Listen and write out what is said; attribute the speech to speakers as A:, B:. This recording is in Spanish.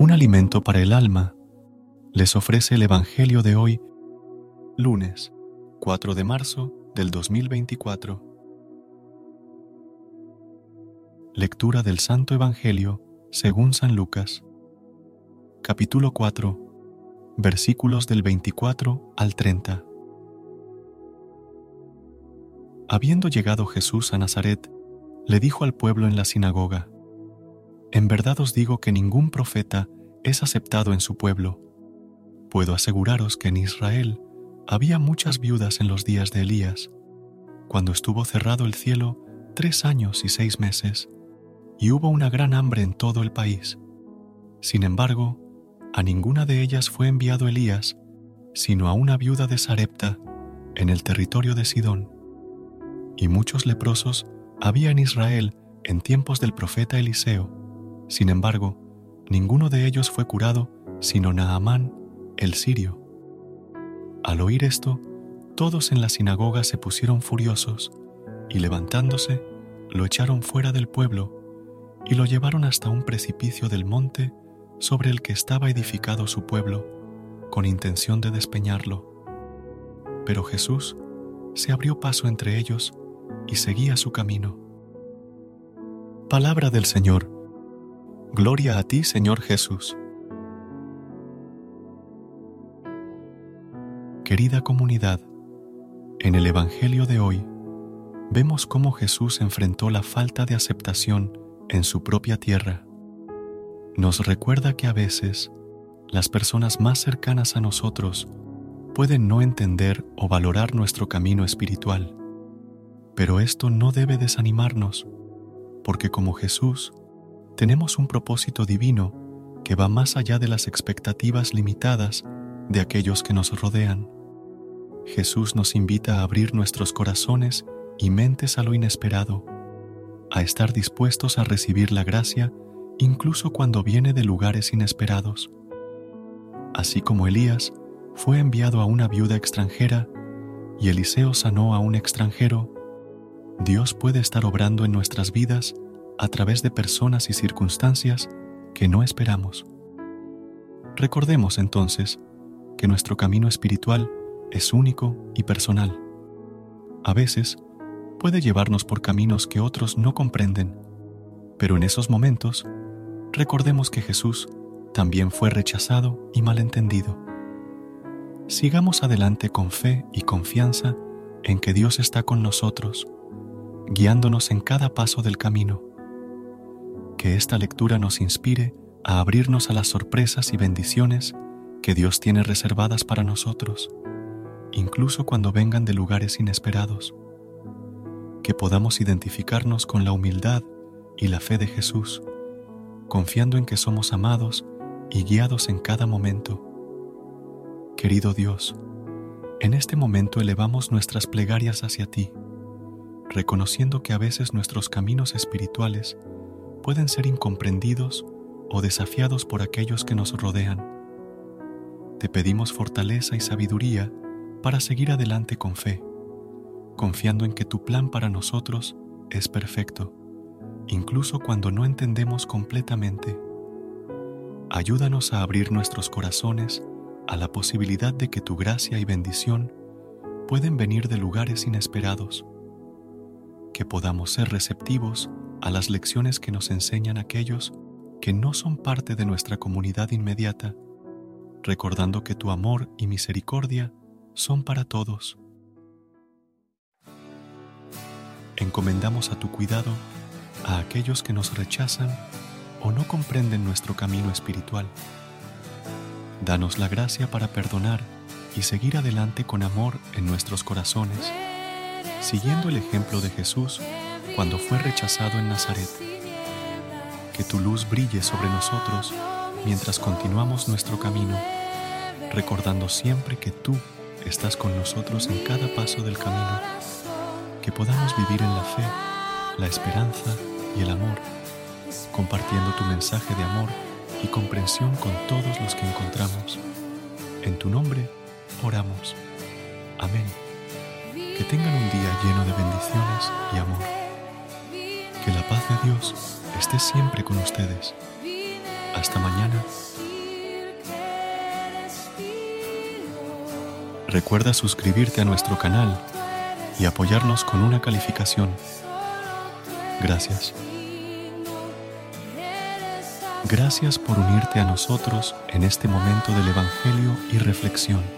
A: Un alimento para el alma les ofrece el Evangelio de hoy, lunes 4 de marzo del 2024. Lectura del Santo Evangelio según San Lucas, capítulo 4, versículos del 24 al 30. Habiendo llegado Jesús a Nazaret, le dijo al pueblo en la sinagoga, en verdad os digo que ningún profeta es aceptado en su pueblo. Puedo aseguraros que en Israel había muchas viudas en los días de Elías, cuando estuvo cerrado el cielo tres años y seis meses, y hubo una gran hambre en todo el país. Sin embargo, a ninguna de ellas fue enviado Elías, sino a una viuda de Sarepta, en el territorio de Sidón. Y muchos leprosos había en Israel en tiempos del profeta Eliseo, sin embargo, ninguno de ellos fue curado sino Naamán, el sirio. Al oír esto, todos en la sinagoga se pusieron furiosos y levantándose, lo echaron fuera del pueblo y lo llevaron hasta un precipicio del monte sobre el que estaba edificado su pueblo, con intención de despeñarlo. Pero Jesús se abrió paso entre ellos y seguía su camino. Palabra del Señor. Gloria a ti, Señor Jesús. Querida comunidad, en el Evangelio de hoy vemos cómo Jesús enfrentó la falta de aceptación en su propia tierra. Nos recuerda que a veces las personas más cercanas a nosotros pueden no entender o valorar nuestro camino espiritual, pero esto no debe desanimarnos, porque como Jesús, tenemos un propósito divino que va más allá de las expectativas limitadas de aquellos que nos rodean. Jesús nos invita a abrir nuestros corazones y mentes a lo inesperado, a estar dispuestos a recibir la gracia incluso cuando viene de lugares inesperados. Así como Elías fue enviado a una viuda extranjera y Eliseo sanó a un extranjero, Dios puede estar obrando en nuestras vidas a través de personas y circunstancias que no esperamos. Recordemos entonces que nuestro camino espiritual es único y personal. A veces puede llevarnos por caminos que otros no comprenden, pero en esos momentos recordemos que Jesús también fue rechazado y malentendido. Sigamos adelante con fe y confianza en que Dios está con nosotros, guiándonos en cada paso del camino que esta lectura nos inspire a abrirnos a las sorpresas y bendiciones que Dios tiene reservadas para nosotros, incluso cuando vengan de lugares inesperados. Que podamos identificarnos con la humildad y la fe de Jesús, confiando en que somos amados y guiados en cada momento. Querido Dios, en este momento elevamos nuestras plegarias hacia ti, reconociendo que a veces nuestros caminos espirituales pueden ser incomprendidos o desafiados por aquellos que nos rodean. Te pedimos fortaleza y sabiduría para seguir adelante con fe, confiando en que tu plan para nosotros es perfecto, incluso cuando no entendemos completamente. Ayúdanos a abrir nuestros corazones a la posibilidad de que tu gracia y bendición pueden venir de lugares inesperados. Que podamos ser receptivos a las lecciones que nos enseñan aquellos que no son parte de nuestra comunidad inmediata, recordando que tu amor y misericordia son para todos. Encomendamos a tu cuidado a aquellos que nos rechazan o no comprenden nuestro camino espiritual. Danos la gracia para perdonar y seguir adelante con amor en nuestros corazones, siguiendo el ejemplo de Jesús cuando fue rechazado en Nazaret. Que tu luz brille sobre nosotros mientras continuamos nuestro camino, recordando siempre que tú estás con nosotros en cada paso del camino. Que podamos vivir en la fe, la esperanza y el amor, compartiendo tu mensaje de amor y comprensión con todos los que encontramos. En tu nombre oramos. Amén. Que tengan un día lleno de bendiciones y amor. Que la paz de Dios esté siempre con ustedes. Hasta mañana. Recuerda suscribirte a nuestro canal y apoyarnos con una calificación. Gracias. Gracias por unirte a nosotros en este momento del Evangelio y reflexión.